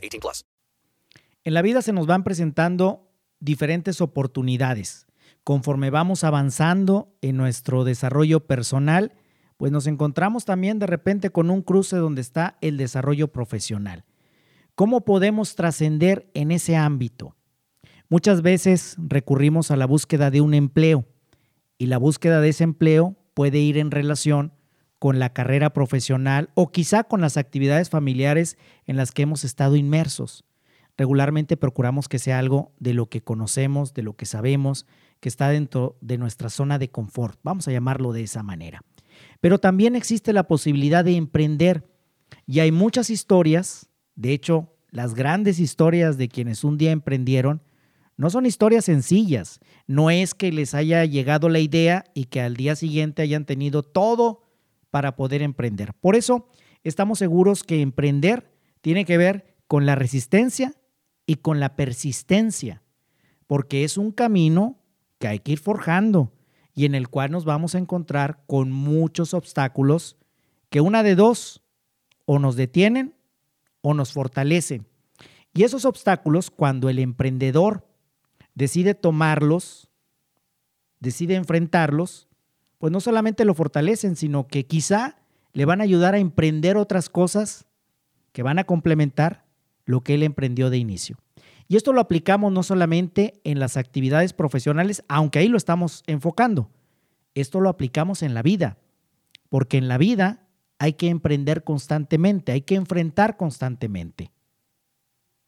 18 plus. En la vida se nos van presentando diferentes oportunidades. Conforme vamos avanzando en nuestro desarrollo personal, pues nos encontramos también de repente con un cruce donde está el desarrollo profesional. ¿Cómo podemos trascender en ese ámbito? Muchas veces recurrimos a la búsqueda de un empleo y la búsqueda de ese empleo puede ir en relación con la carrera profesional o quizá con las actividades familiares en las que hemos estado inmersos. Regularmente procuramos que sea algo de lo que conocemos, de lo que sabemos, que está dentro de nuestra zona de confort. Vamos a llamarlo de esa manera. Pero también existe la posibilidad de emprender y hay muchas historias, de hecho, las grandes historias de quienes un día emprendieron, no son historias sencillas. No es que les haya llegado la idea y que al día siguiente hayan tenido todo para poder emprender. Por eso estamos seguros que emprender tiene que ver con la resistencia y con la persistencia, porque es un camino que hay que ir forjando y en el cual nos vamos a encontrar con muchos obstáculos que una de dos o nos detienen o nos fortalecen. Y esos obstáculos, cuando el emprendedor decide tomarlos, decide enfrentarlos, pues no solamente lo fortalecen, sino que quizá le van a ayudar a emprender otras cosas que van a complementar lo que él emprendió de inicio. Y esto lo aplicamos no solamente en las actividades profesionales, aunque ahí lo estamos enfocando. Esto lo aplicamos en la vida, porque en la vida hay que emprender constantemente, hay que enfrentar constantemente.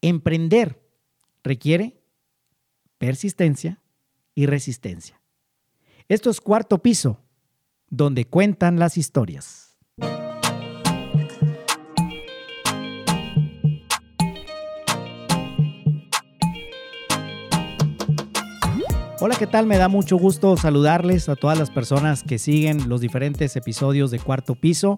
Emprender requiere persistencia y resistencia. Esto es cuarto piso, donde cuentan las historias. Hola, ¿qué tal? Me da mucho gusto saludarles a todas las personas que siguen los diferentes episodios de Cuarto Piso.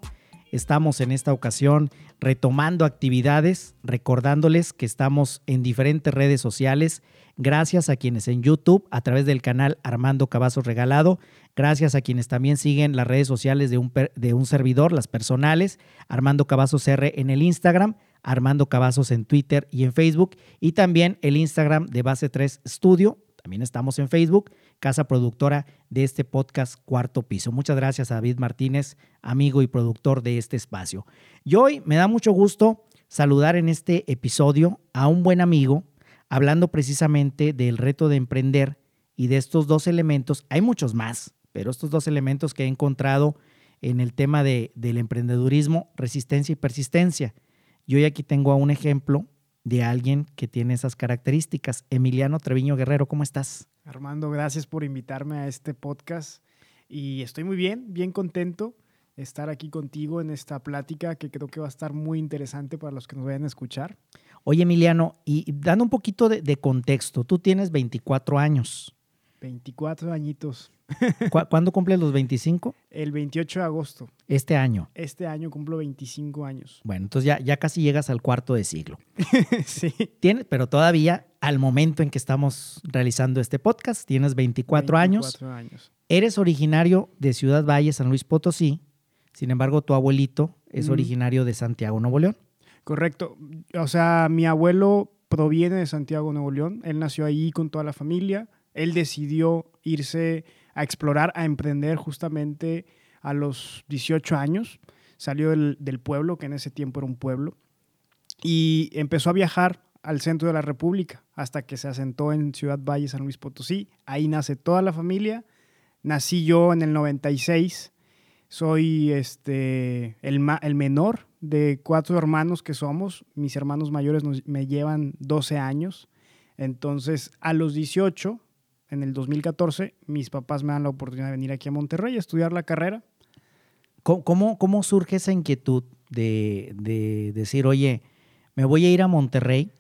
Estamos en esta ocasión retomando actividades, recordándoles que estamos en diferentes redes sociales. Gracias a quienes en YouTube, a través del canal Armando Cavazos Regalado. Gracias a quienes también siguen las redes sociales de un, de un servidor, las personales. Armando Cavazos R en el Instagram, Armando Cavazos en Twitter y en Facebook. Y también el Instagram de Base 3 Studio. También estamos en Facebook, casa productora de este podcast Cuarto Piso. Muchas gracias a David Martínez, amigo y productor de este espacio. Y hoy me da mucho gusto saludar en este episodio a un buen amigo, hablando precisamente del reto de emprender y de estos dos elementos. Hay muchos más, pero estos dos elementos que he encontrado en el tema de, del emprendedurismo, resistencia y persistencia. Y hoy aquí tengo a un ejemplo de alguien que tiene esas características. Emiliano Treviño Guerrero, ¿cómo estás? Armando, gracias por invitarme a este podcast y estoy muy bien, bien contento de estar aquí contigo en esta plática que creo que va a estar muy interesante para los que nos vayan a escuchar. Oye, Emiliano, y dando un poquito de, de contexto, tú tienes 24 años. 24 añitos. ¿Cu ¿Cuándo cumples los 25? El 28 de agosto. Este año. Este año cumplo 25 años. Bueno, entonces ya, ya casi llegas al cuarto de siglo. sí. Tienes, pero todavía al momento en que estamos realizando este podcast, tienes 24, 24 años. años. Eres originario de Ciudad Valle, San Luis Potosí. Sin embargo, tu abuelito es Mm. originario de Santiago, Nuevo León. Correcto. O sea, mi abuelo proviene de Santiago, Nuevo León. Él nació ahí con toda la familia. Él decidió irse a explorar, a emprender justamente a los 18 años. Salió del, pueblo, que en ese tiempo era un pueblo, y empezó a viajar al centro de la República hasta que se asentó en Ciudad Valle, San Luis Potosí. Ahí nace toda la familia. Nací yo en el 96. Soy este, el, el menor de cuatro hermanos que somos. Mis hermanos mayores me llevan 12 años. Entonces, a los 18, en el 2014, mis papás me dan la oportunidad de venir aquí a Monterrey a estudiar la carrera. ¿Cómo, surge esa inquietud de, de decir, oye, me voy a ir a Monterrey.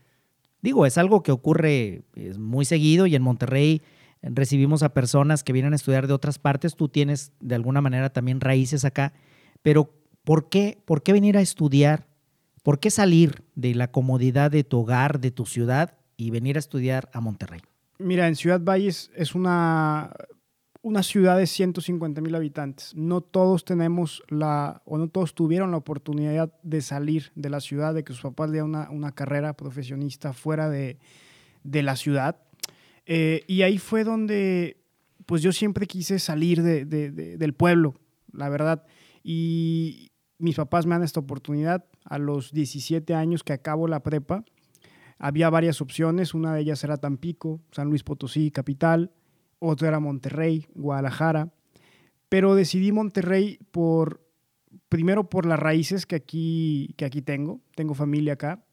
Digo, es algo que ocurre muy seguido y en Monterrey recibimos a personas que vienen a estudiar de otras partes. Tú tienes de alguna manera también raíces acá, pero ¿por qué, por qué venir a estudiar? ¿Por qué salir de la comodidad de tu hogar, de tu ciudad y venir a estudiar a Monterrey? Mira, en Ciudad Valles es una, una ciudad de 150 mil habitantes. No todos tenemos la, o no todos tuvieron la oportunidad de salir de la ciudad, de que sus papás le una, una carrera profesionista fuera de, de la ciudad. Eh, y ahí fue donde, pues yo siempre quise salir de, de, del pueblo, la verdad. Y mis papás me dan esta oportunidad a los 17 años que acabo la prepa había varias opciones, una de ellas era Tampico, San Luis Potosí, capital, otra era Monterrey, Guadalajara, pero decidí Monterrey por, primero por las raíces que aquí, que aquí tengo, tengo familia acá,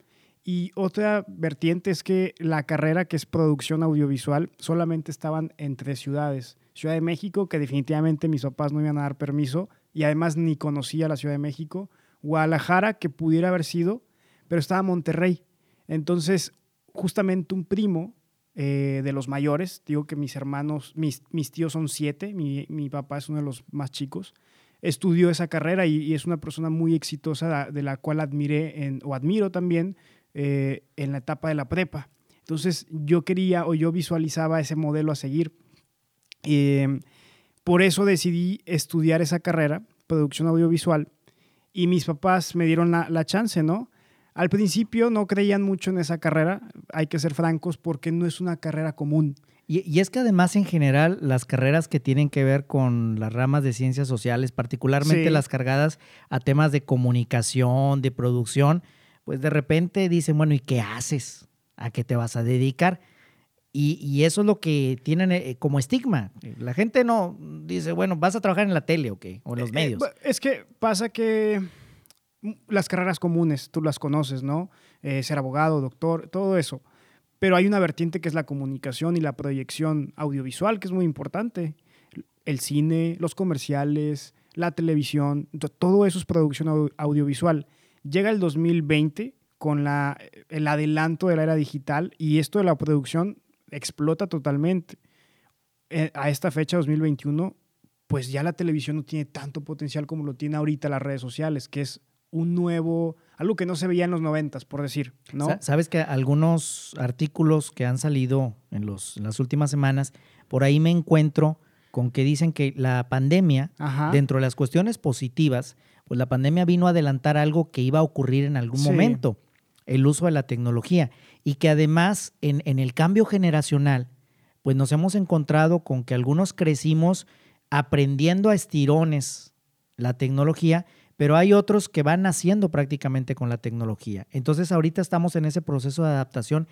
y otra vertiente es que la carrera que es producción audiovisual solamente estaban entre ciudades. Ciudad de México, que definitivamente mis papás no iban a dar permiso y además ni conocía la Ciudad de México. Guadalajara, que pudiera haber sido, pero estaba Monterrey. Entonces, justamente un primo eh, de los mayores, digo que mis hermanos, mis, mis tíos son siete, mi, mi, papá es uno de los más chicos, estudió esa carrera y, es una persona muy exitosa de la cual admiré o admiro también eh, en la etapa de la prepa. Entonces yo quería o yo visualizaba ese modelo a seguir. Eh, por eso decidí estudiar esa carrera, producción audiovisual, y mis papás me dieron la, la chance, ¿no? Al principio no creían mucho en esa carrera, hay que ser francos, porque no es una carrera común. Y, es que además en general las carreras que tienen que ver con las ramas de ciencias sociales, particularmente las cargadas a temas de comunicación, de producción, pues de repente dicen, bueno, ¿y qué haces? ¿A qué te vas a dedicar? Y, eso es lo que tienen eh, como estigma. La gente no dice, bueno, vas a trabajar en la tele o qué, o en los eh, medios. es que pasa que las carreras comunes, tú las conoces, ¿no? Eh, ser abogado, doctor, todo eso. Pero hay una vertiente que es la comunicación y la proyección audiovisual, que es muy importante. El cine, los comerciales, la televisión, todo eso es producción audiovisual. Llega el 2020 con la, el adelanto de la era digital y esto de la producción explota totalmente. Eh, a esta fecha, 2021, pues ya la televisión no tiene tanto potencial como lo tiene ahorita las redes sociales, que es un nuevo, algo que no se veía en los noventas, por decir, ¿no? Sabes que algunos artículos que han salido en, los, las últimas semanas, por ahí me encuentro con que dicen que la pandemia, dentro de las cuestiones positivas, pues la pandemia vino a adelantar algo que iba a ocurrir en algún momento, el uso de la tecnología, y que además en, en el cambio generacional, pues nos hemos encontrado con que algunos crecimos aprendiendo a estirones la tecnología, pero hay otros que van naciendo prácticamente con la tecnología. Entonces ahorita estamos en ese proceso de adaptación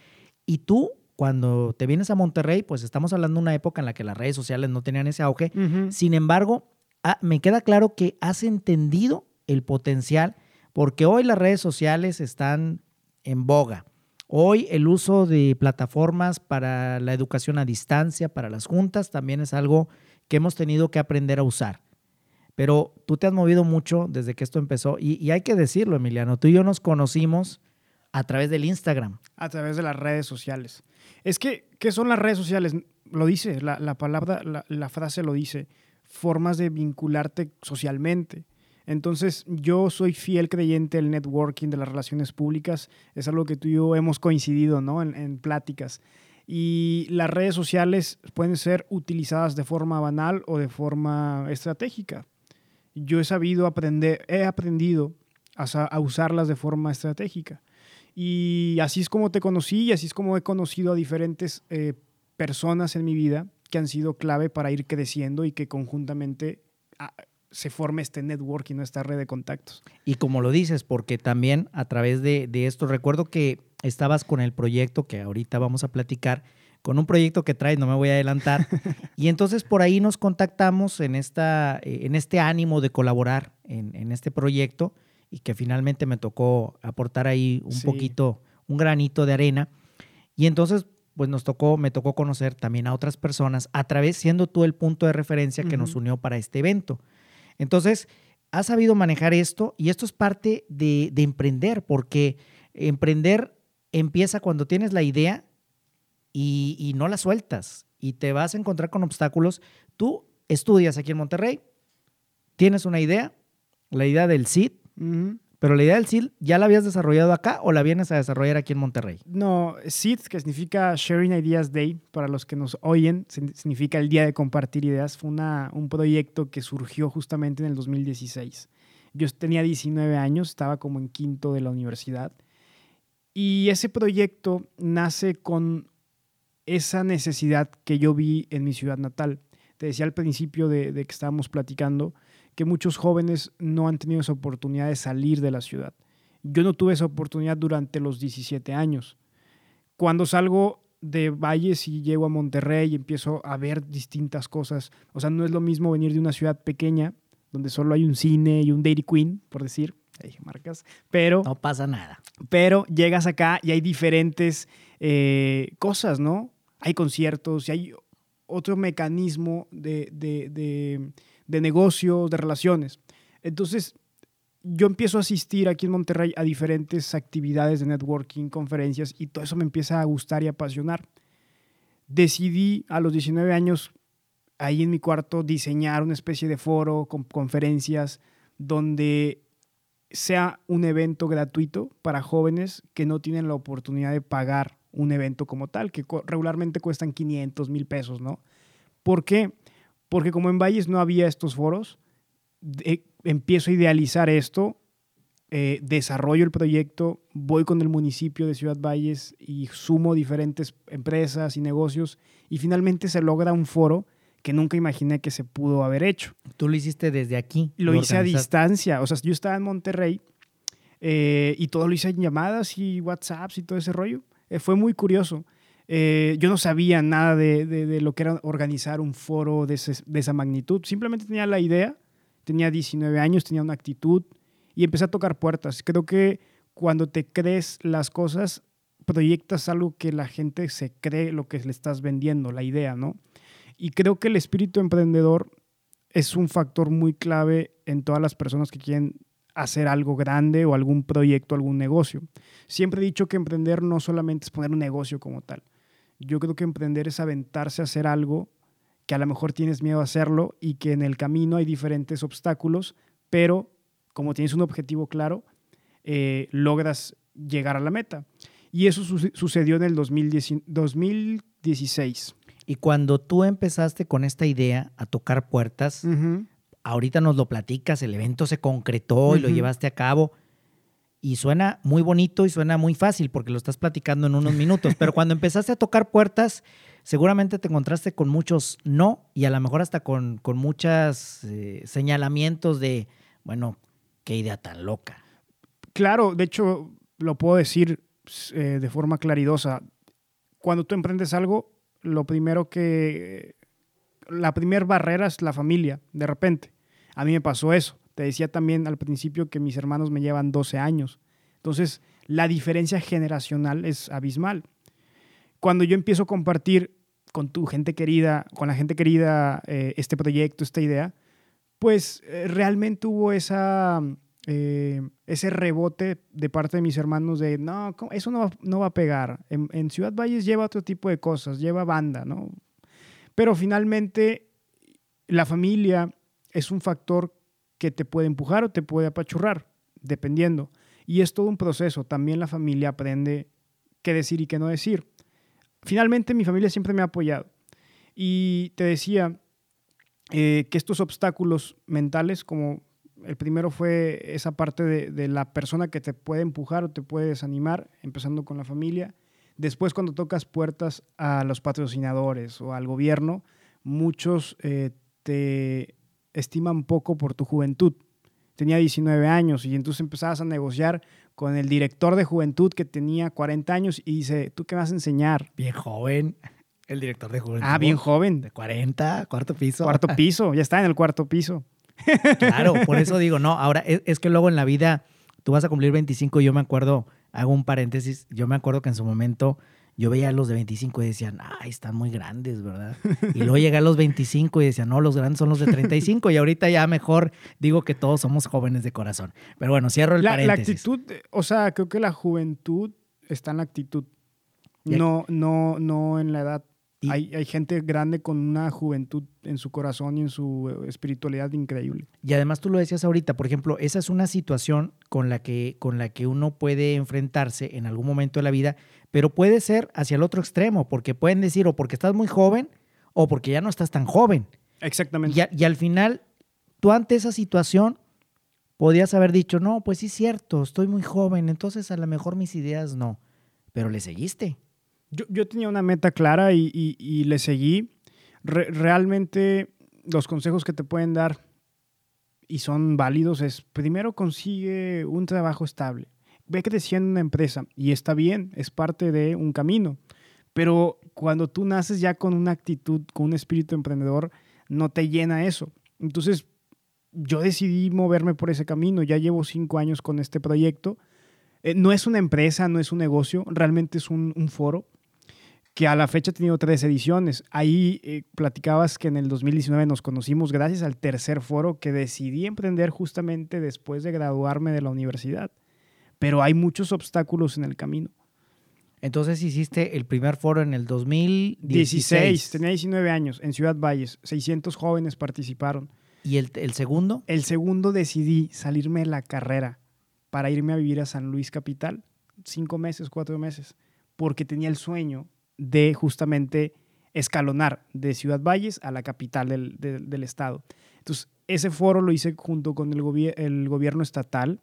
y tú cuando te vienes a Monterrey, pues estamos hablando de una época en la que las redes sociales no tenían ese auge. Sin embargo, ah, me queda claro que has entendido el potencial porque hoy las redes sociales están en boga. Hoy el uso de plataformas para la educación a distancia, para las juntas, también es algo que hemos tenido que aprender a usar. Pero tú te has movido mucho desde que esto empezó y, hay que decirlo, Emiliano, tú y yo nos conocimos a través del Instagram. A través de las redes sociales. Es que, ¿qué son las redes sociales? Lo dice, la, palabra, la, frase lo dice, formas de vincularte socialmente. Entonces, yo soy fiel creyente del networking, de las relaciones públicas. Es algo que tú y yo hemos coincidido, ¿no? En, en, pláticas. Y las redes sociales pueden ser utilizadas de forma banal o de forma estratégica yo he sabido aprender, he aprendido a, usarlas de forma estratégica. Y así es como te conocí y así es como he conocido a diferentes eh, personas en mi vida que han sido clave para ir creciendo y que conjuntamente ah, se forme este networking, esta red de contactos. Y como lo dices, porque también a través de, de esto, recuerdo que estabas con el proyecto que ahorita vamos a platicar, con un proyecto que traes, no me voy a adelantar. y entonces por ahí nos contactamos en, esta, eh, en este ánimo de colaborar en, este proyecto y que finalmente me tocó aportar ahí un poquito, un granito de arena. Y entonces pues nos tocó, me tocó conocer también a otras personas a través, siendo tú el punto de referencia que nos unió para este evento. Entonces, has sabido manejar esto y esto es parte de, de emprender porque Emprender empieza cuando tienes la idea y, y no la sueltas y te vas a encontrar con obstáculos. Tú estudias aquí en Monterrey, tienes una idea, la idea del CID, pero la idea del CID ya la habías desarrollado acá o la vienes a desarrollar aquí en Monterrey. No, SID, que significa Sharing Ideas Day, para los que nos oyen, significa el Día de Compartir Ideas. Fue una, un proyecto que surgió justamente en el 2016. Yo tenía 19 años, estaba como en quinto de la universidad. Y ese proyecto nace con esa necesidad que yo vi en mi ciudad natal. Te decía al principio de, de que estábamos platicando que muchos jóvenes no han tenido esa oportunidad de salir de la ciudad. Yo no tuve esa oportunidad durante los 17 años. Cuando salgo de Valles y llego a Monterrey y empiezo a ver distintas cosas, o sea, no es lo mismo venir de una ciudad pequeña donde solo hay un cine y un Dairy Queen, por decir, dije marcas, pero No pasa nada. pero llegas acá y hay diferentes eh, cosas, ¿no? Hay conciertos y hay otro mecanismo de, de, de, de negocio, de relaciones. Entonces, yo empiezo a asistir aquí en Monterrey a diferentes actividades de networking, conferencias, y todo eso me empieza a gustar y apasionar. Decidí a los 19 años, ahí en mi cuarto, diseñar una especie de foro con conferencias donde sea un evento gratuito para jóvenes que no tienen la oportunidad de pagar un evento como tal, que regularmente cuestan 500 mil pesos, ¿no? ¿Por qué? Porque como en Valles no había estos foros, de- empiezo a idealizar esto, eh, desarrollo el proyecto, voy con el municipio de Ciudad Valles y sumo diferentes empresas y negocios y finalmente se logra un foro que nunca imaginé que se pudo haber hecho Tú lo hiciste desde aquí. lo hice a distancia. O sea, yo estaba en Monterrey eh, y todo lo hice en llamadas y WhatsApps y todo ese rollo. Eh, fue muy curioso. Eh, yo no sabía nada de, de- lo que era organizar un foro de, de esa magnitud. Simplemente tenía la idea, tenía 19 años, tenía una actitud y empecé a tocar puertas. Creo que cuando te crees las cosas, proyectas algo que la gente se cree lo que le estás vendiendo, la idea, ¿no? Y creo que el espíritu emprendedor es un factor muy clave en todas las personas que quieren hacer algo grande o algún proyecto, algún negocio. Siempre he dicho que emprender no solamente es poner un negocio como tal. Yo creo que emprender es aventarse a hacer algo que a lo mejor tienes miedo a hacerlo y que en el camino hay diferentes obstáculos, pero como tienes un objetivo claro, eh, logras llegar a la meta. Y eso su- sucedió en el 2010 2016. Y cuando tú empezaste con esta idea a tocar puertas, Ujú. Ahorita nos lo platicas, el evento se concretó y lo llevaste a cabo. Y suena muy bonito y suena muy fácil porque lo estás platicando en unos minutos. Pero cuando empezaste a tocar puertas, seguramente te encontraste con muchos no y a lo mejor hasta con, con muchos señalamientos de, bueno, qué idea tan loca. Claro, de hecho, lo puedo decir eh, de forma claridosa. Cuando tú emprendes algo, lo primero que. La primera barrera es la familia, de repente. A mí me pasó eso. Te decía también al principio que mis hermanos me llevan 12 años. Entonces, la diferencia generacional es abismal. Cuando yo empiezo a compartir con tu gente querida, con la gente querida, eh, este proyecto, esta idea, pues eh, realmente hubo esa, eh, ese rebote de parte de mis hermanos de, no, eso no va, no va a pegar. En, en Ciudad Valles lleva otro tipo de cosas, lleva banda, ¿no? Pero finalmente la familia es un factor que te puede empujar o te puede apachurrar, dependiendo. Y es todo un proceso. También la familia aprende qué decir y qué no decir. Finalmente mi familia siempre me ha apoyado. Y te decía eh, que estos obstáculos mentales, como el primero fue esa parte de, de la persona que te puede empujar o te puede desanimar, empezando con la familia. Después, cuando tocas puertas a los patrocinadores o al gobierno, muchos eh, te estiman poco por tu juventud. Tenía 19 años y entonces empezabas a negociar con el director de juventud que tenía 40 años y dice, ¿tú qué vas a enseñar? Bien joven, el director de juventud. Ah, bien joven. De 40, cuarto piso. Cuarto piso, ya está en el cuarto piso. Claro, por eso digo, no, ahora es, es, que luego en la vida tú vas a cumplir 25 y yo me acuerdo hago un paréntesis. Yo me acuerdo que en su momento yo veía a los de 25 y decían, ay, están muy grandes, ¿verdad? Y luego llegué a los 25 y decían, no, los grandes son los de 35. Y ahorita ya mejor digo que todos somos jóvenes de corazón. Pero bueno, cierro el La, la paréntesis. actitud, eh, o sea, creo que la juventud está en la actitud, no, no, no en la edad. Y- Hay, hay gente grande con una juventud en su corazón y en su eh, espiritualidad increíble. Y además tú lo decías ahorita, por ejemplo, esa es una situación con la que, con la que uno puede enfrentarse en algún momento de la vida, pero puede ser hacia el otro extremo, porque pueden decir o porque estás muy joven o porque ya no estás tan joven. Exactamente. Y, a- y al final, tú ante esa situación podías haber dicho, no, pues sí es cierto, estoy muy joven, entonces a lo mejor mis ideas no, pero le seguiste. Yo, yo tenía una meta clara y, y- y le seguí. Re- realmente los consejos que te pueden dar y son válidos es, primero consigue un trabajo estable. Ve creciendo en una empresa y está bien, es parte de un camino. Pero cuando tú naces ya con una actitud, con un espíritu emprendedor, no te llena eso. Entonces, yo decidí moverme por ese camino. Ya llevo cinco años con este proyecto. Eh, no es una empresa, no es un negocio, realmente es un, un foro que a la fecha ha tenido tres ediciones. Ahí eh, platicabas que en el 2019 nos conocimos gracias al tercer foro que decidí emprender justamente después de graduarme de la universidad. Pero hay muchos obstáculos en el camino. Entonces hiciste el primer foro en el 2016. 16, tenía 19 años, en Ciudad Valles. 600 jóvenes participaron. ¿Y el, el segundo? El segundo decidí salirme de la carrera para irme a vivir a San Luis Capital, cinco meses, cuatro meses, porque tenía el sueño de justamente escalonar de Ciudad Valles a la capital del, del- del estado. Entonces, ese foro lo hice junto con el gobierno estatal,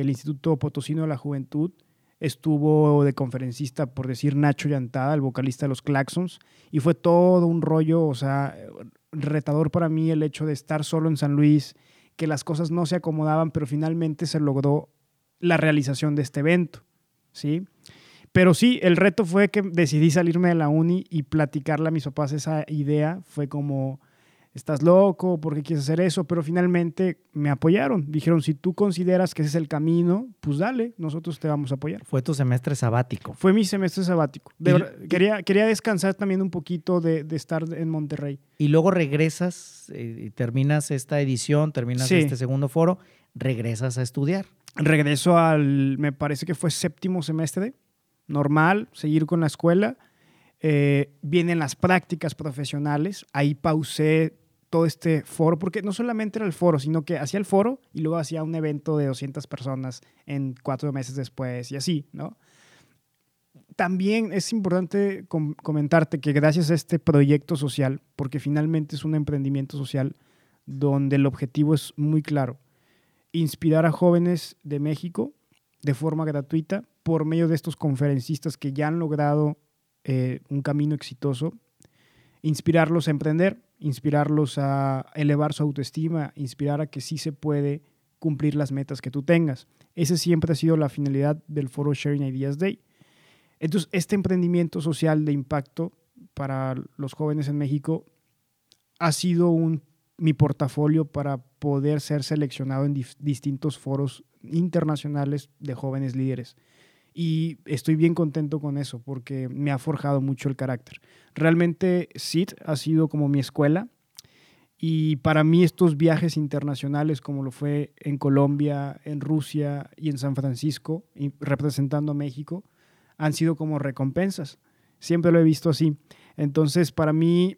el Instituto Potosino de la Juventud, estuvo de conferencista, por decir, Nacho Llantada, el vocalista de los Claxons, y fue todo un rollo, o sea, retador para mí el hecho de estar solo en San Luis, que las cosas no se acomodaban, pero finalmente se logró la realización de este evento, ¿sí? Pero sí, el reto fue que decidí salirme de la uni y platicarle a mis papás esa idea. Fue como, estás loco, ¿por qué quieres hacer eso? Pero finalmente me apoyaron. Dijeron, si tú consideras que ese es el camino, pues dale, nosotros te vamos a apoyar. Fue tu semestre sabático. Fue mi semestre sabático. De Y- verdad, quería, quería descansar también un poquito de, de estar en Monterrey. Y luego regresas, eh, y terminas esta edición, terminas Sí. este segundo foro, regresas a estudiar. Regreso al, me parece que fue séptimo semestre, normal, seguir con la escuela. Eh, vienen las prácticas profesionales, ahí pausé todo este foro, porque no solamente era el foro, sino que hacía el foro y luego hacía un evento de 200 personas en cuatro meses después y así, ¿no? También es importante com- comentarte que gracias a este proyecto social, porque finalmente es un emprendimiento social donde el objetivo es muy claro, inspirar a jóvenes de México de forma gratuita por medio de estos conferencistas que ya han logrado eh, un camino exitoso, inspirarlos a emprender, inspirarlos a elevar su autoestima, inspirar a que sí se puede cumplir las metas que tú tengas. Esa siempre ha sido la finalidad del foro Sharing Ideas Day. Entonces, este emprendimiento social de impacto para los jóvenes en México ha sido un, mi portafolio para poder ser seleccionado en distintos foros internacionales de jóvenes líderes. Y estoy bien contento con eso porque me ha forjado mucho el carácter. Realmente SIT ha sido como mi escuela y para mí estos viajes internacionales como lo fue en Colombia, en Rusia y en San Francisco, representando a México, han sido como recompensas. Siempre lo he visto así. Entonces, para mí,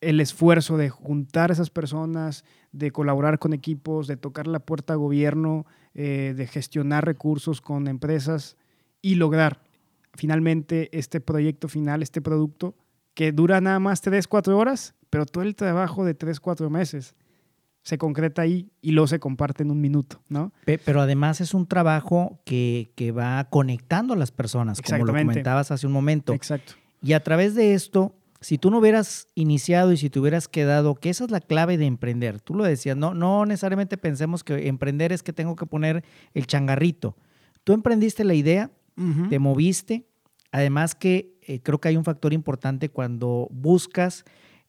el esfuerzo de juntar a esas personas, de colaborar con equipos, de tocar la puerta a gobierno, eh, de gestionar recursos con empresas y lograr finalmente este proyecto final, este producto, que dura nada más 3, 4 horas, pero todo el trabajo de 3, 4 meses se concreta ahí y luego se comparte en un minuto, ¿no? Pe- Pero además es un trabajo que, que va conectando a las personas, como lo comentabas hace un momento. Exacto. Y a través de esto, si tú no hubieras iniciado y si te hubieras quedado, que esa es la clave de emprender, tú lo decías, no, no necesariamente pensemos que emprender es que tengo que poner el changarrito. Tú emprendiste la idea, Te moviste, además que eh, creo que hay un factor importante cuando buscas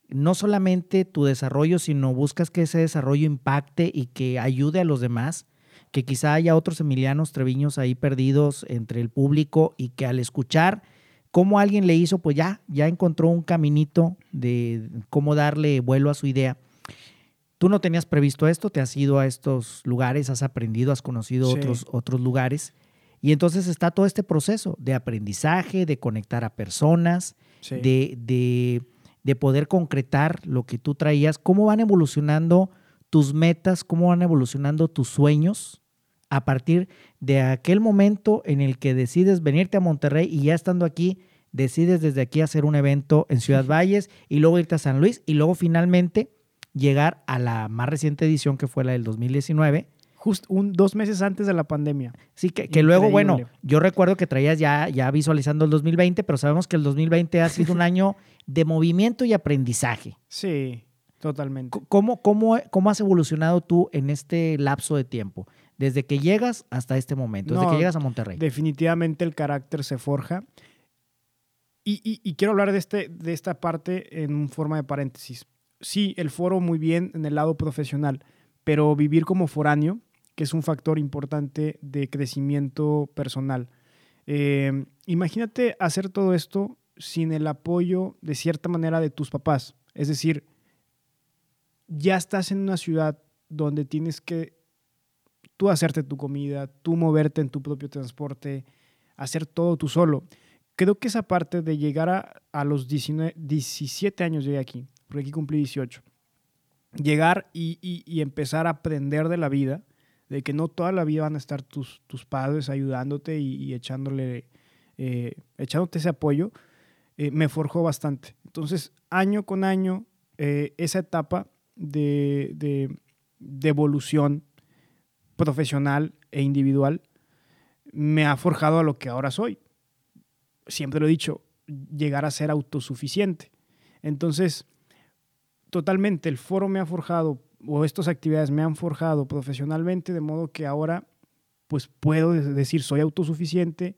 no solamente tu desarrollo, sino buscas que ese desarrollo impacte y que ayude a los demás, que quizá haya otros Emilianos Treviños ahí perdidos entre el público y que al escuchar cómo alguien le hizo, pues ya, ya encontró un caminito de cómo darle vuelo a su idea. Tú no tenías previsto esto, te has ido a estos lugares, has aprendido, has conocido Sí. otros, otros lugares. Y entonces está todo este proceso de aprendizaje, de conectar a personas, Sí. de, de- de poder concretar lo que tú traías, cómo van evolucionando tus metas, cómo van evolucionando tus sueños a partir de aquel momento en el que decides venirte a Monterrey y ya estando aquí, decides desde aquí hacer un evento en Ciudad Valles y luego irte a San Luis y luego finalmente llegar a la más reciente edición que fue la del 2019. Justo un, dos meses antes de la pandemia. Sí, que, que luego, bueno, yo recuerdo que traías ya, ya visualizando el 2020, pero sabemos que el 2020 ha sido un año de movimiento y aprendizaje. Sí, totalmente. ¿Cómo, cómo, ¿Cómo has evolucionado tú en este lapso de tiempo? Desde que llegas hasta este momento, desde No, que llegas a Monterrey. Definitivamente el carácter se forja. Y, y- y quiero hablar de, este, de esta parte en forma de paréntesis. Sí, el foro muy bien en el lado profesional, pero vivir como foráneo, que es un factor importante de crecimiento personal. Eh, imagínate hacer todo esto sin el apoyo, de cierta manera, de tus papás. Es decir, ya estás en una ciudad donde tienes que tú hacerte tu comida, tú moverte en tu propio transporte, hacer todo tú solo. Creo que esa parte de llegar a, los 19, 17 años llegué aquí, porque aquí cumplí 18. Llegar y empezar a aprender de la vida, de que no toda la vida van a estar tus, tus padres ayudándote y, y echándole, eh, echándote ese apoyo, eh, me forjó bastante. Entonces, año con año, eh, esa etapa de, de- de evolución profesional e individual me ha forjado a lo que ahora soy. Siempre lo he dicho, llegar a ser autosuficiente. Entonces, totalmente, el foro me ha forjado, o estas actividades me han forjado profesionalmente, de modo que ahora, pues puedo de- decir, soy autosuficiente,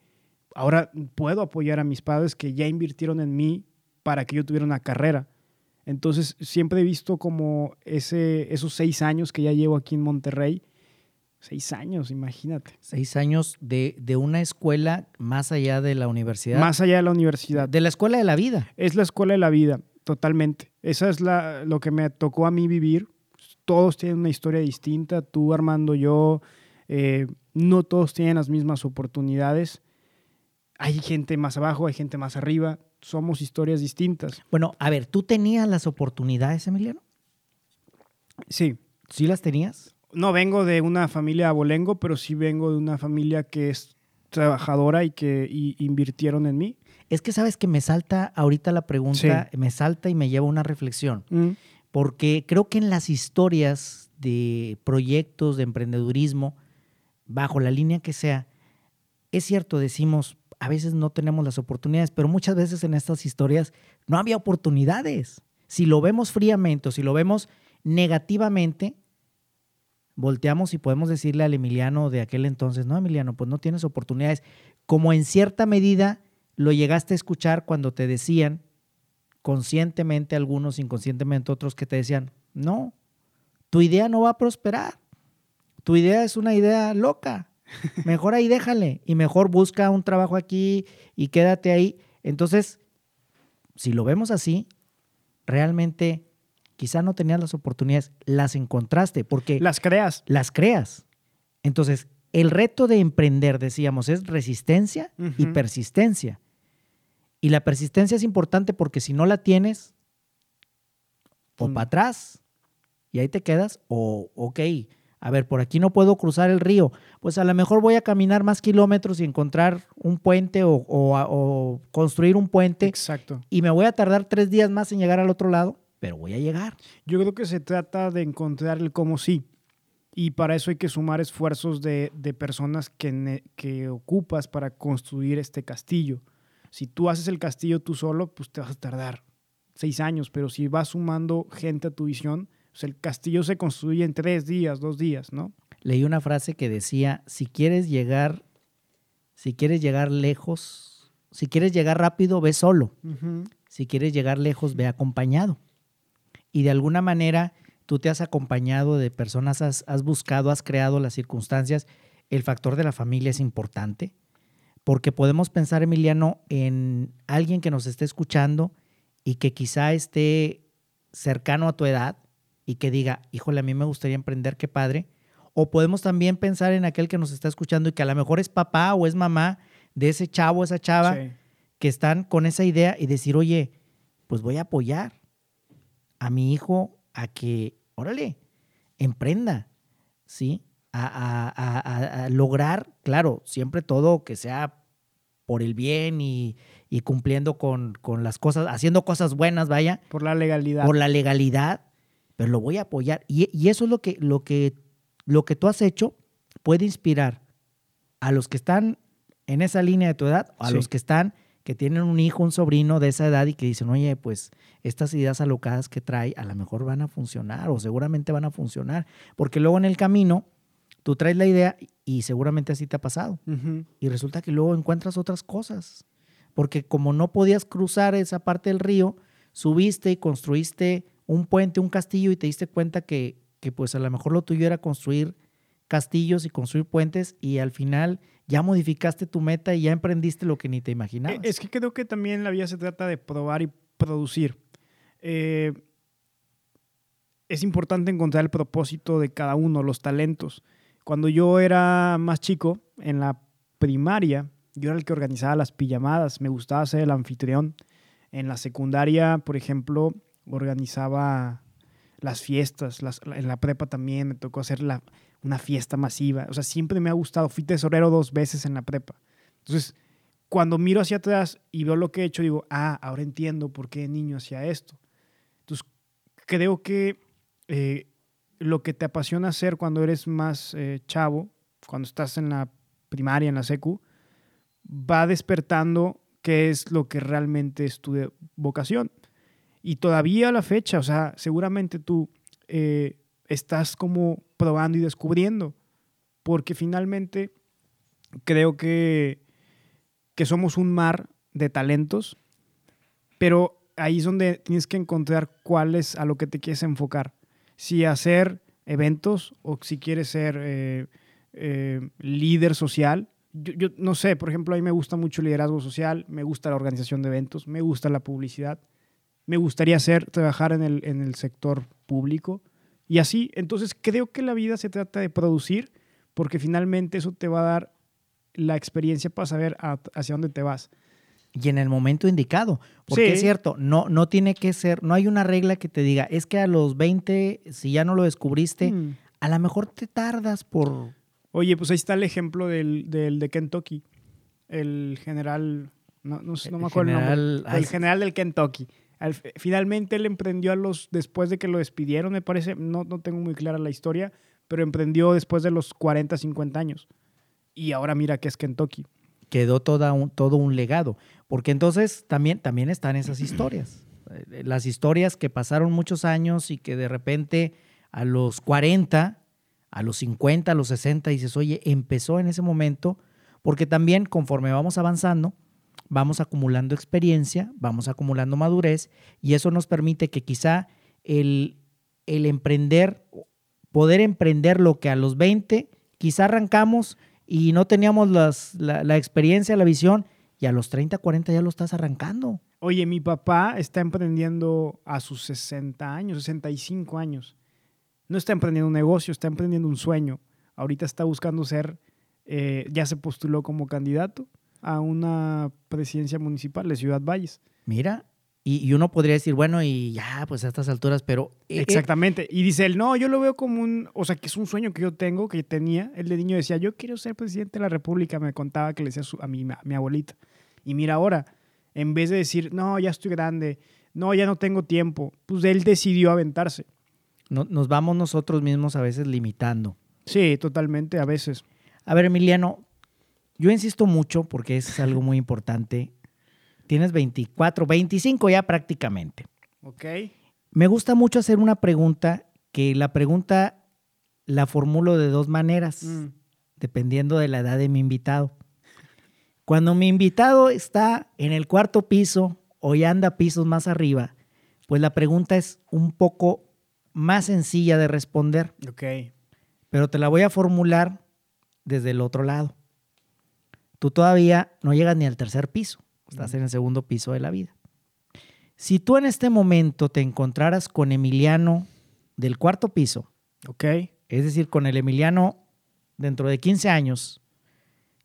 ahora puedo apoyar a mis padres que ya invirtieron en mí para que yo tuviera una carrera. Entonces, siempre he visto como ese, esos seis años que ya llevo aquí en Monterrey, seis años, imagínate. Seis años de, de una escuela más allá de la universidad. Más allá de la universidad. de la escuela de la vida. Es la escuela de la vida, totalmente. Esa es la, lo que me tocó a mí vivir. Todos tienen una historia distinta, tú, Armando, yo, eh, no todos tienen las mismas oportunidades. Hay gente más abajo, hay gente más arriba, somos historias distintas. Bueno, a ver, ¿tú tenías las oportunidades, Emiliano? Sí, ¿Sí las tenías? no vengo de una familia abolengo, pero sí vengo de una familia que es trabajadora y que y invirtieron en mí. Es que sabes que me salta ahorita la pregunta, me salta y me lleva a una reflexión. Mm, porque creo que en las historias de proyectos de emprendedurismo, bajo la línea que sea, es cierto, decimos, a veces no tenemos las oportunidades, pero muchas veces en estas historias no había oportunidades. Si lo vemos fríamente o si lo vemos negativamente, volteamos y podemos decirle al Emiliano de aquel entonces, no, Emiliano, pues no tienes oportunidades, como en cierta medida lo llegaste a escuchar cuando te decían, conscientemente algunos, inconscientemente otros que te decían, no, tu idea no va a prosperar, tu idea es una idea loca, mejor ahí déjale y mejor busca un trabajo aquí y quédate ahí. Entonces, si lo vemos así, realmente quizá no tenías las oportunidades, las encontraste porque Las creas. las creas. Entonces, el reto de emprender, decíamos, es resistencia y persistencia. Y la persistencia es importante porque si no la tienes, o Mm. para atrás, y ahí te quedas, o, ok, a ver, por aquí no puedo cruzar el río, pues a lo mejor voy a caminar más kilómetros y encontrar un puente o, o- o construir un puente Exacto. y me voy a tardar tres días más en llegar al otro lado, pero voy a llegar. Yo creo que se trata de encontrar el cómo sí. Y para eso hay que sumar esfuerzos de, de personas que, que ocupas para construir este castillo. Si tú haces el castillo tú solo, pues te vas a tardar seis años, pero si vas sumando gente a tu visión, pues el castillo se construye en tres días, dos días, ¿no? leí una frase que decía, si quieres llegar, si quieres llegar lejos, si quieres llegar rápido, ve solo. Si quieres llegar lejos, ve acompañado. Y de alguna manera tú te has acompañado de personas, has, has buscado, has creado las circunstancias, el factor de la familia es importante, porque podemos pensar, Emiliano, en alguien que nos esté escuchando y que quizá esté cercano a tu edad y que diga, híjole, a mí me gustaría emprender, qué padre. O podemos también pensar en aquel que nos está escuchando y que a lo mejor es papá o es mamá de ese chavo, esa chava, Sí. que están con esa idea y decir, oye, pues voy a apoyar a mi hijo a que, órale, emprenda, ¿sí? A, a- a- a- a lograr, claro, siempre todo que sea por el bien y, y cumpliendo con, con las cosas, haciendo cosas buenas, vaya, Por la legalidad. por la legalidad, pero lo voy a apoyar. Y, y eso es lo que, lo, que, lo que tú has hecho, puede inspirar a los que están en esa línea de tu edad, a Sí. los que están, que tienen un hijo, un sobrino de esa edad y que dicen, oye, pues estas ideas alocadas que trae a lo mejor van a funcionar o seguramente van a funcionar, porque luego en el camino tú traes la idea y seguramente así te ha pasado. Y resulta que luego encuentras otras cosas. Porque como no podías cruzar esa parte del río, subiste y construiste un puente, un castillo y te diste cuenta que, que pues a lo mejor lo tuyo era construir castillos y construir puentes y al final ya modificaste tu meta y ya emprendiste lo que ni te imaginabas. Eh, Es que creo que también la vida se trata de probar y producir. Eh, es importante encontrar el propósito de cada uno, los talentos. Cuando yo era más chico, en la primaria, yo era el que organizaba las pijamadas, me gustaba ser el anfitrión. En la secundaria, por ejemplo, organizaba las fiestas, en la prepa también me tocó hacer una fiesta masiva. O sea, siempre me ha gustado. Fui tesorero dos veces en la prepa. Entonces, cuando miro hacia atrás y veo lo que he hecho, digo, ah, ahora entiendo por qué niño hacía esto. Entonces, creo que eh, lo que te apasiona hacer cuando eres más eh, chavo, cuando estás en la primaria, en la secu, va despertando qué es lo que realmente es tu vocación. Y todavía a la fecha, o sea, seguramente tú eh, estás como probando y descubriendo, porque finalmente creo que, que somos un mar de talentos, pero ahí es donde tienes que encontrar cuál es a lo que te quieres enfocar. Si hacer eventos o si quieres ser eh, eh, líder social. Yo, yo no sé, por ejemplo, a mí me gusta mucho el liderazgo social, me gusta la organización de eventos, me gusta la publicidad, me gustaría hacer, trabajar en el, en el sector público y así. Entonces creo que la vida se trata de producir porque finalmente eso te va a dar la experiencia para saber hacia dónde te vas. Y en el momento indicado. Porque Sí. es cierto, no, no tiene que ser, no hay una regla que te diga, es que a los 20, si ya no lo descubriste, Mm. a lo mejor te tardas por... Oye, pues ahí está el ejemplo del, del de Kentucky. El general, no, no, sé, no me acuerdo el nombre. El general del Kentucky. Al- finalmente él emprendió a los, después de que lo despidieron, me parece, no, no tengo muy clara la historia, pero emprendió después de los 40, 50 años. Y ahora mira que es Kentucky. Quedó toda todo un legado. Porque entonces también, también están esas historias. Eh, Las historias que pasaron muchos años y que de repente a los 40, a los 50, a los 60, dices, oye, empezó en ese momento, porque también conforme vamos avanzando, vamos acumulando experiencia, vamos acumulando madurez, y eso nos permite que quizá el, el emprender, poder emprender lo que a los 20, quizá arrancamos y no teníamos las- la, la experiencia, la visión, y a los 30, 40 ya lo estás arrancando. Oye, mi papá está emprendiendo a sus 60 años, 65 años. No está emprendiendo un negocio, está emprendiendo un sueño. Ahorita está buscando ser, eh, ya se postuló como candidato a una presidencia municipal de Ciudad Valles. Mira, y, y uno podría decir, bueno, y ya, pues a estas alturas, pero... eh, eh, Exactamente. Y dice él, no, yo lo veo como un, o sea, que es un sueño que yo tengo, que tenía. Él de niño decía, yo quiero ser presidente de la República. Me contaba que le decía a mi, a mi abuelita. Y mira ahora, en vez de decir, no, ya estoy grande, no, ya no tengo tiempo, pues él decidió aventarse. no- nos vamos nosotros mismos a veces limitando. Sí, totalmente, a veces. A ver, Emiliano, yo insisto mucho porque es algo muy importante. Tienes 24, 25 ya prácticamente. Ok. Me gusta mucho hacer una pregunta que la pregunta la formulo de dos maneras, Mm. dependiendo de la edad de mi invitado. Cuando mi invitado está en el cuarto piso o ya anda pisos más arriba, pues la pregunta es un poco más sencilla de responder, Ok. pero te la voy a formular desde el otro lado. Tú todavía no llegas ni al tercer piso, estás en el segundo piso de la vida. Si tú en este momento te encontraras con Emiliano del cuarto piso, Ok. es decir, con el Emiliano dentro de 15 años,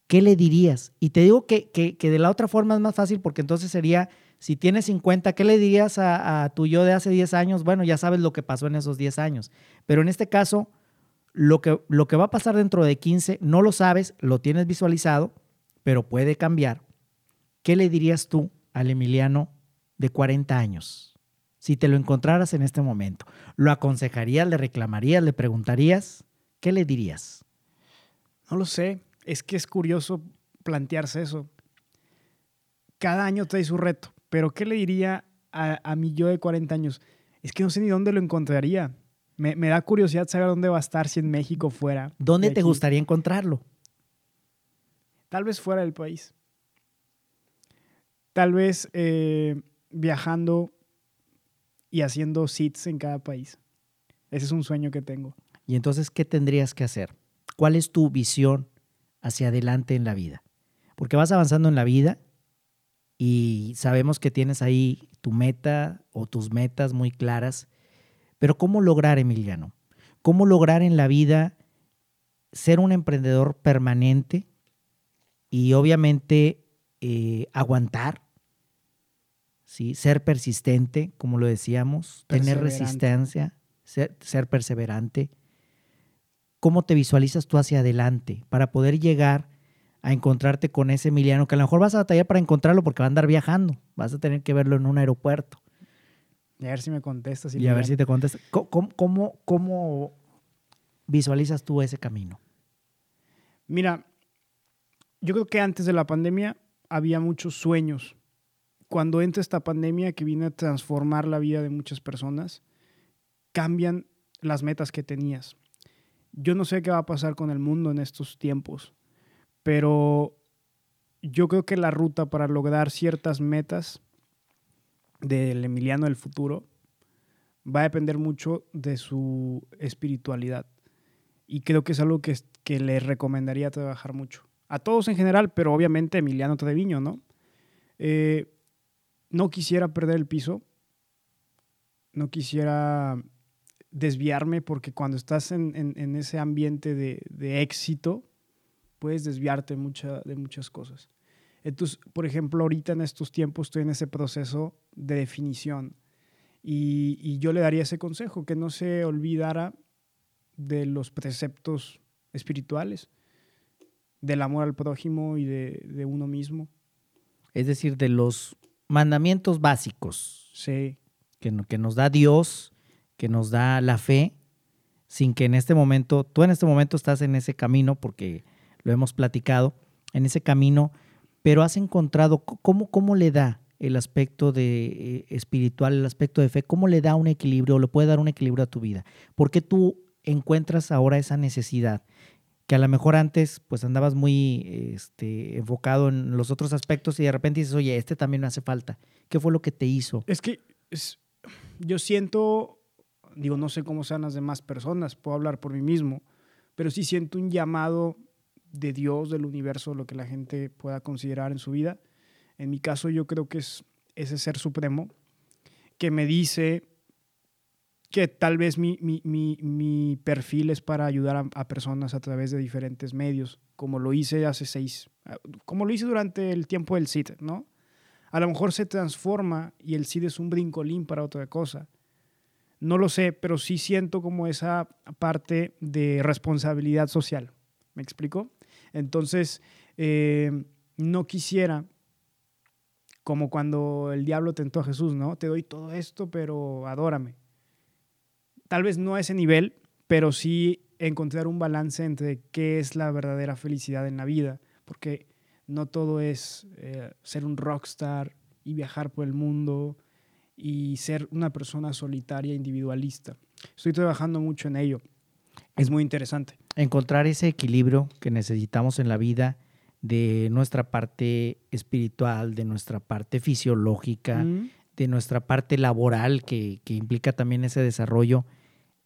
¿qué le dirías? Y te digo que, que- que de la otra forma es más fácil porque entonces sería, si tienes 50, ¿qué le dirías a, a tu yo de hace 10 años? Bueno, ya sabes lo que pasó en esos 10 años. Pero en este caso, lo que, lo que va a pasar dentro de 15 no lo sabes, lo tienes visualizado, pero puede cambiar. ¿Qué le dirías tú al Emiliano de 40 años? Si te lo encontraras en este momento, ¿lo aconsejarías, le reclamarías, le preguntarías? ¿Qué le dirías? No lo sé. Es que es curioso plantearse eso. Cada año trae su reto. Pero ¿qué le diría a, a mi yo de 40 años? Es que no sé ni dónde lo encontraría. Me, me da curiosidad saber dónde va a estar, si en México fuera. ¿Dónde de te aquí. gustaría encontrarlo? Tal vez fuera del país. Tal vez eh, viajando y haciendo sits en cada país. Ese es un sueño que tengo. Y entonces, ¿qué tendrías que hacer? ¿Cuál es tu visión hacia adelante en la vida? Porque vas avanzando en la vida y sabemos que tienes ahí tu meta o tus metas muy claras, pero ¿cómo lograr, Emiliano? ¿Cómo lograr en la vida ser un emprendedor permanente y obviamente eh, aguantar? ¿Sí? Ser persistente, como lo decíamos, tener resistencia, ser, ser perseverante. ¿Cómo te visualizas tú hacia adelante para poder llegar a encontrarte con ese Emiliano que a lo mejor vas a batallar para encontrarlo porque va a andar viajando, vas a tener que verlo en un aeropuerto Y a ver si me contestas. y a ver si te contesta. ¿Cómo, cómo, cómo- cómo visualizas tú ese camino? Mira, yo creo que antes de la pandemia había muchos sueños. Cuando entra esta pandemia que viene a transformar la vida de muchas personas, cambian las metas que tenías. Yo no sé qué va a pasar con el mundo en estos tiempos, pero yo creo que la ruta para lograr ciertas metas del Emiliano del futuro va a depender mucho de su espiritualidad. Y creo que es algo que, que le recomendaría trabajar mucho. A todos en general, pero obviamente Emiliano Treviño, ¿no? Eh, no quisiera perder el piso. No quisiera desviarme porque cuando estás en, ese ambiente de, éxito, puedes desviarte de muchas cosas. Entonces, por ejemplo, ahorita en estos tiempos estoy en ese proceso de definición y, yo le daría ese consejo, que no se olvidara de los preceptos espirituales, del amor al prójimo y de uno mismo. Es decir, de los mandamientos básicos Sí, que, que nos da Dios, que nos da la fe, sin que en este momento, tú en este momento estás en ese camino, porque lo hemos platicado, en ese camino, pero has encontrado cómo, cómo le da el aspecto de, eh, espiritual, el aspecto de fe, cómo le da un equilibrio, o le puede dar un equilibrio a tu vida. ¿Por qué tú encuentras ahora esa necesidad? Que a lo mejor antes pues andabas muy este, enfocado en los otros aspectos y de repente dices, oye, este también me hace falta. ¿Qué fue lo que te hizo? es que es- yo siento, digo, no sé cómo sean las demás personas, puedo hablar por mí mismo, pero sí siento un llamado de Dios, del universo, lo que la gente pueda considerar en su vida. En mi caso yo creo que es ese ser supremo que me dice que tal vez mi, mi- mi- mi perfil es para ayudar a, personas a través de diferentes medios, como lo hice hace seis, como lo hice durante el tiempo del CIT, ¿no? A lo mejor se transforma y el CID es un brincolín para otra cosa. No lo sé, pero sí siento como esa parte de responsabilidad social. ¿Me explico? Entonces, eh, no quisiera, como cuando el diablo tentó a Jesús, ¿no? Te doy todo esto, pero adórame. Tal vez no a ese nivel, pero sí encontrar un balance entre qué es la verdadera felicidad en la vida, porque no todo es eh, ser un rockstar y viajar por el mundo y ser una persona solitaria, individualista. Estoy trabajando mucho en ello. Es muy interesante. encontrar ese equilibrio que necesitamos en la vida de nuestra parte espiritual, de nuestra parte fisiológica, Mm. de nuestra parte laboral, que, que implica también ese desarrollo,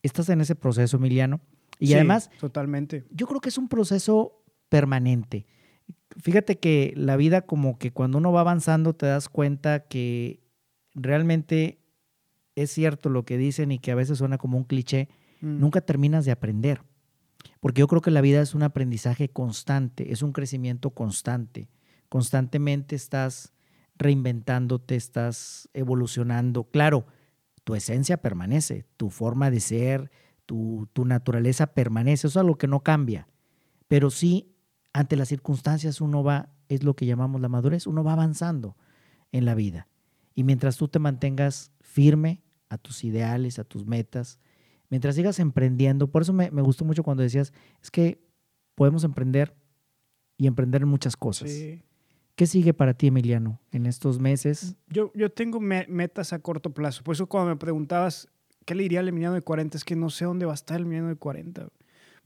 estás en ese proceso, Emiliano. Y Sí, además, Totalmente. yo creo que es un proceso permanente. Fíjate que la vida como que cuando uno va avanzando te das cuenta que realmente es cierto lo que dicen y que a veces suena como un cliché, Mm. nunca terminas de aprender. Porque yo creo que la vida es un aprendizaje constante, es un crecimiento constante. Constantemente estás reinventándote, estás evolucionando. Claro, tu esencia permanece, tu forma de ser, tu, tu naturaleza permanece, eso es algo que no cambia. Pero sí, ante las circunstancias uno va, es lo que llamamos la madurez, uno va avanzando en la vida. Y mientras tú te mantengas firme a tus ideales, a tus metas, mientras sigas emprendiendo, por eso me, me gustó mucho cuando decías, es que podemos emprender y emprender en muchas cosas. Sí. ¿Qué sigue para ti, Emiliano, en estos meses? Yo, yo tengo me- metas a corto plazo. Por eso cuando me preguntabas qué le diría al Emiliano de 40, es que no sé dónde va a estar el Emiliano de 40.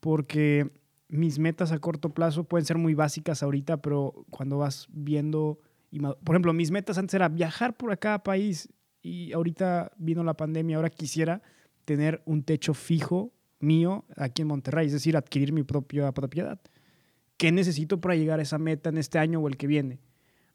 Porque mis metas a corto plazo pueden ser muy básicas ahorita, pero cuando vas viendo... y por ejemplo, mis metas antes era viajar por cada país y ahorita vino la pandemia, ahora quisiera tener un techo fijo mío aquí en Monterrey, es decir, adquirir mi propia propiedad. ¿Qué necesito para llegar a esa meta en este año o el que viene?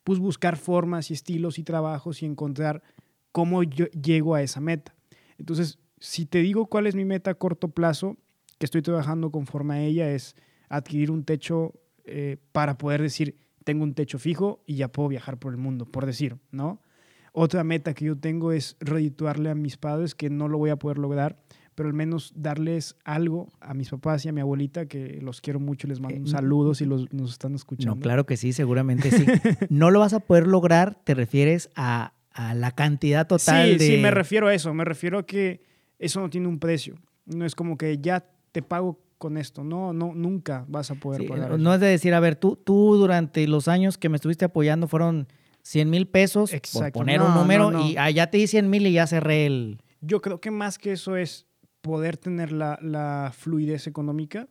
Pues buscar formas y estilos y trabajos y encontrar cómo yo llego a esa meta. Entonces, si te digo cuál es mi meta a corto plazo, que estoy trabajando conforme a ella, es adquirir un techo eh, para poder decir, tengo un techo fijo y ya puedo viajar por el mundo, por decir, ¿no? Otra meta que yo tengo es redituarle a mis padres, que no lo voy a poder lograr, pero al menos darles algo a mis papás y a mi abuelita, que los quiero mucho, les mando un saludo si los, nos están escuchando. No, claro que sí, seguramente sí. no lo vas a poder lograr, te refieres a, a la cantidad total sí, de... sí, me refiero a eso. Me refiero a que eso no tiene un precio. No es como que ya te pago con esto. No, no, nunca vas a poder Sí, pagar. no eso. es de decir, a ver, tú, tú durante los años que me estuviste apoyando fueron 100 mil pesos, por poner No, un número, no, no. y ah, ya te di 100 mil y ya cerré el... Yo creo que más que eso es poder tener la, la fluidez económica,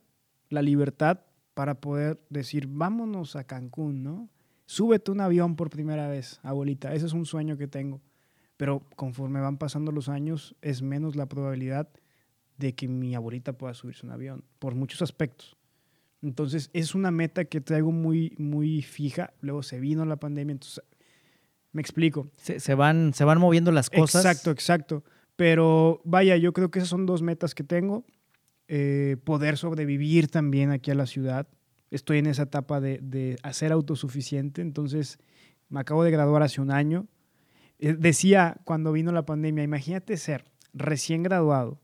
la libertad para poder decir, vámonos a Cancún, ¿no? Súbete un avión por primera vez, abuelita. Ese es un sueño que tengo. Pero conforme van pasando los años, es menos la probabilidad de que mi abuelita pueda subirse a un avión, por muchos aspectos. Entonces, es una meta que traigo muy, muy fija. Luego se vino la pandemia, entonces, me explico. Se, se van, se van moviendo las cosas. Exacto, exacto. Pero vaya, yo creo que esas son dos metas que tengo. Eh, poder sobrevivir también aquí a la ciudad. Estoy en esa etapa de, de hacer autosuficiente, entonces me acabo de graduar hace un año. Eh, decía cuando vino la pandemia, imagínate ser recién graduado,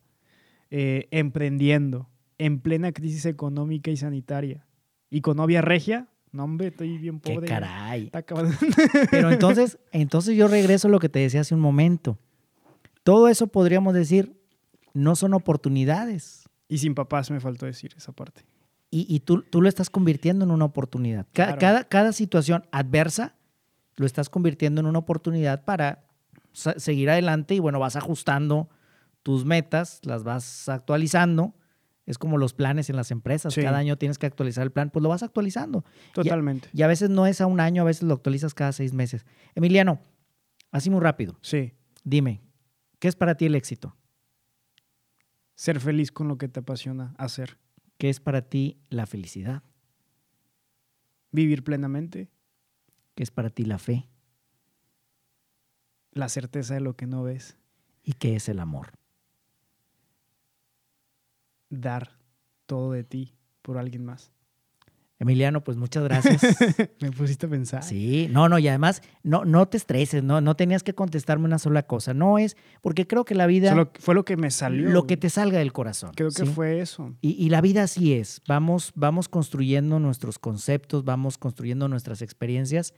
eh, emprendiendo, en plena crisis económica y sanitaria, y con novia regia. No, hombre, estoy bien ¡Qué pobre. caray! Está acabando. Pero entonces, entonces yo regreso a lo que te decía hace un momento. Todo eso podríamos decir, no son oportunidades. Y sin papás me faltó decir esa parte. Y, y tú, tú lo estás convirtiendo en una oportunidad. Claro. Cada, cada situación adversa lo estás convirtiendo en una oportunidad para seguir adelante y bueno, vas ajustando tus metas, las vas actualizando. Es como los planes en las empresas. Sí. Cada año tienes que actualizar el plan, pues lo vas actualizando. Totalmente. Y a veces no es a un año, a veces lo actualizas cada seis meses. Emiliano, así muy rápido, Sí. dime, ¿qué es para ti el éxito? Ser feliz con lo que te apasiona hacer. ¿Qué es para ti la felicidad? Vivir plenamente. ¿Qué es para ti la fe? La certeza de lo que no ves. ¿Y qué es el amor? Dar todo de ti por alguien más. Emiliano, pues muchas gracias. Me pusiste a pensar. Sí, no, no, y además no, no te estreses, no, no tenías que contestarme una sola cosa. No es, porque creo que la vida, fue lo que me salió. lo que te salga del corazón. Creo que ¿sí? fue eso. Y, y la vida así es. Vamos, vamos construyendo nuestros conceptos, vamos construyendo nuestras experiencias.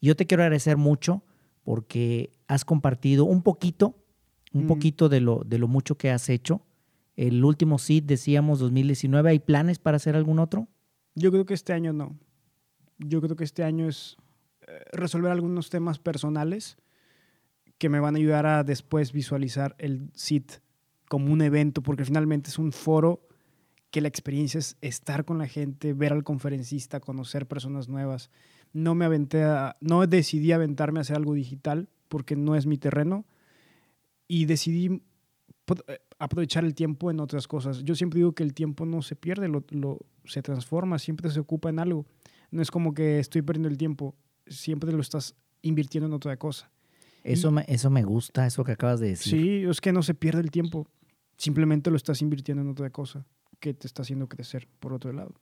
Yo te quiero agradecer mucho porque has compartido un poquito, un Mm. poquito de lo, de lo mucho que has hecho. El último SID, decíamos, 2019. ¿Hay planes para hacer algún otro? Yo creo que este año no. Yo creo que este año es eh, resolver algunos temas personales que me van a ayudar a después visualizar el SIT como un evento, porque finalmente es un foro que la experiencia es estar con la gente, ver al conferencista, conocer personas nuevas. No me aventé no decidí aventarme a hacer algo digital porque no es mi terreno y decidí eh, aprovechar el tiempo en otras cosas. Yo siempre digo que el tiempo no se pierde, lo, lo- se transforma, siempre se ocupa en algo. No es como que estoy perdiendo el tiempo, siempre lo estás invirtiendo en otra cosa. Eso me, eso me gusta, eso que acabas de decir. Sí, es que no se pierde el tiempo, simplemente lo estás invirtiendo en otra cosa que te está haciendo crecer por otro lado.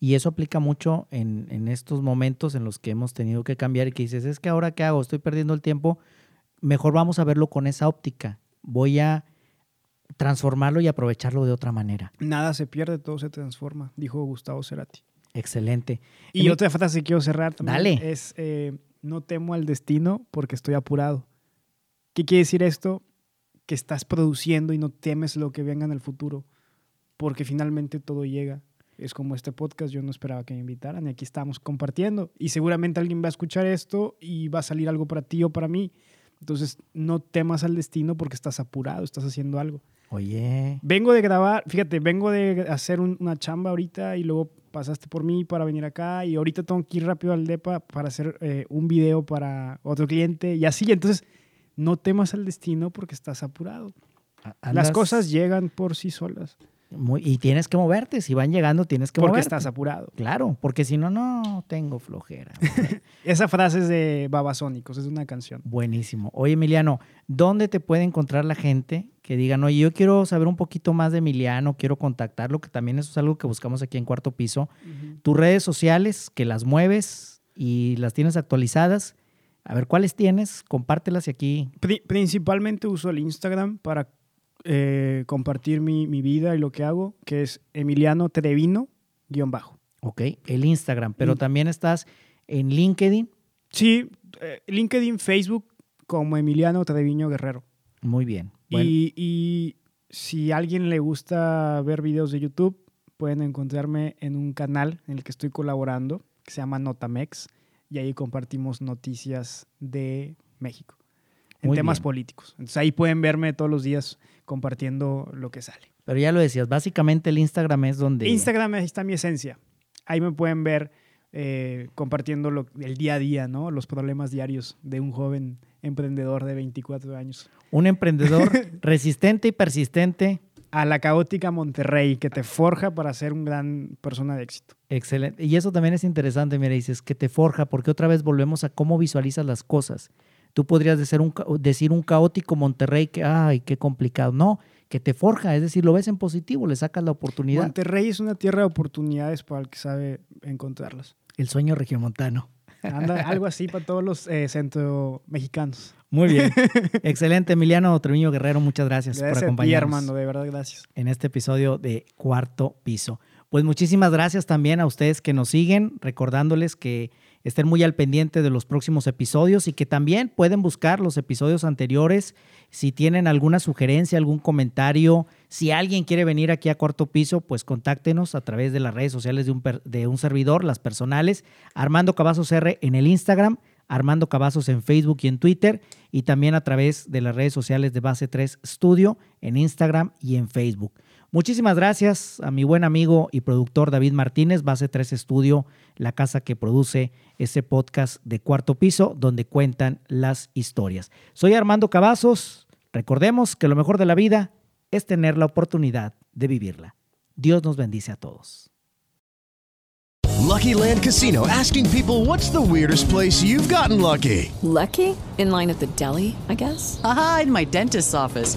Y eso aplica mucho en, en estos momentos en los que hemos tenido que cambiar y que dices, es que ahora qué hago, estoy perdiendo el tiempo, mejor vamos a verlo con esa óptica. Voy a transformarlo y aprovecharlo de otra manera. Nada se pierde, todo se transforma, dijo Gustavo Cerati. Excelente. Y otra frase que quiero cerrar también Dale. es, eh, no temo al destino porque estoy apurado. ¿Qué quiere decir esto? Que estás produciendo y no temes lo que venga en el futuro, porque finalmente todo llega. Es como este podcast, yo no esperaba que me invitaran y aquí estamos compartiendo. Y seguramente alguien va a escuchar esto y va a salir algo para ti o para mí. Entonces, no temas al destino porque estás apurado, estás haciendo algo. Oye, Vengo de grabar, fíjate, vengo de hacer un- una chamba ahorita y luego pasaste por mí para venir acá y ahorita tengo que ir rápido al DEPA para hacer eh, un video para otro cliente y así. Entonces, no temas al destino porque estás apurado. Las cosas llegan por sí solas muy- y tienes que moverte, si van llegando tienes que porque moverte. estás apurado. Claro, porque si no, no tengo flojera. Esa frase es de Babasónicos, es una canción. Buenísimo. Oye, Emiliano, ¿dónde te puede encontrar la gente que digan, oye, yo quiero saber un poquito más de Emiliano, quiero contactarlo, que también eso es algo que buscamos aquí en Cuarto Piso? Tus redes sociales, que las mueves y las tienes actualizadas. A ver, ¿cuáles tienes? Compártelas y aquí. Pri- principalmente uso el Instagram para eh, compartir mi, mi vida y lo que hago, que es Emiliano Trevino, guion bajo. Ok, el Instagram, pero Mm. también estás en LinkedIn. Sí, eh, LinkedIn, Facebook, como Emiliano Treviño Guerrero. Muy bien. Bueno, Y, y si a alguien le gusta ver videos de YouTube, pueden encontrarme en un canal en el que estoy colaborando, que se llama Notamex, y ahí compartimos noticias de México, en Muy temas bien. políticos. Entonces ahí pueden verme todos los días compartiendo lo que sale. pero ya lo decías, básicamente el Instagram es donde... Instagram ahí está mi esencia. Ahí me pueden ver eh, compartiendo lo- el día a día, ¿no? Los problemas diarios de un joven emprendedor de 24 años. Un emprendedor resistente y persistente. A la caótica Monterrey, que te forja para ser un gran persona de éxito. Excelente. Y eso también es interesante, mira, dices que te forja, porque otra vez volvemos a cómo visualizas las cosas. Tú podrías decir un, decir un caótico Monterrey que, ay, qué complicado. No, que te forja, es decir, lo ves en positivo, le sacas la oportunidad. Monterrey es una tierra de oportunidades para el que sabe encontrarlas. El sueño regiomontano. Anda, algo así para todos los eh, centro mexicanos. Muy bien. Excelente, Emiliano Treviño Guerrero, muchas gracias, Gracias por a ti, acompañarnos hermano, de verdad, gracias. en este episodio de Cuarto Piso. Pues muchísimas gracias también a ustedes que nos siguen, recordándoles que estén muy al pendiente de los próximos episodios y que también pueden buscar los episodios anteriores si tienen alguna sugerencia, algún comentario. Si alguien quiere venir aquí a Cuarto Piso, pues contáctenos a través de las redes sociales de un, de un servidor, las personales, Armando Cavazos R en el Instagram, Armando Cavazos en Facebook y en Twitter, y también a través de las redes sociales de Base 3 Studio en Instagram y en Facebook. Muchísimas gracias a mi buen amigo y productor David Martínez, Base 3 Studio, la casa que produce ese podcast de cuarto piso donde cuentan las historias. Soy Armando Cavazos. Recordemos que lo mejor de la vida es tener la oportunidad de vivirla. Dios nos bendice a todos. Lucky Land Casino asking people what's the weirdest place you've gotten lucky? Lucky? In line at the deli, I guess? Aha, in my dentist's office.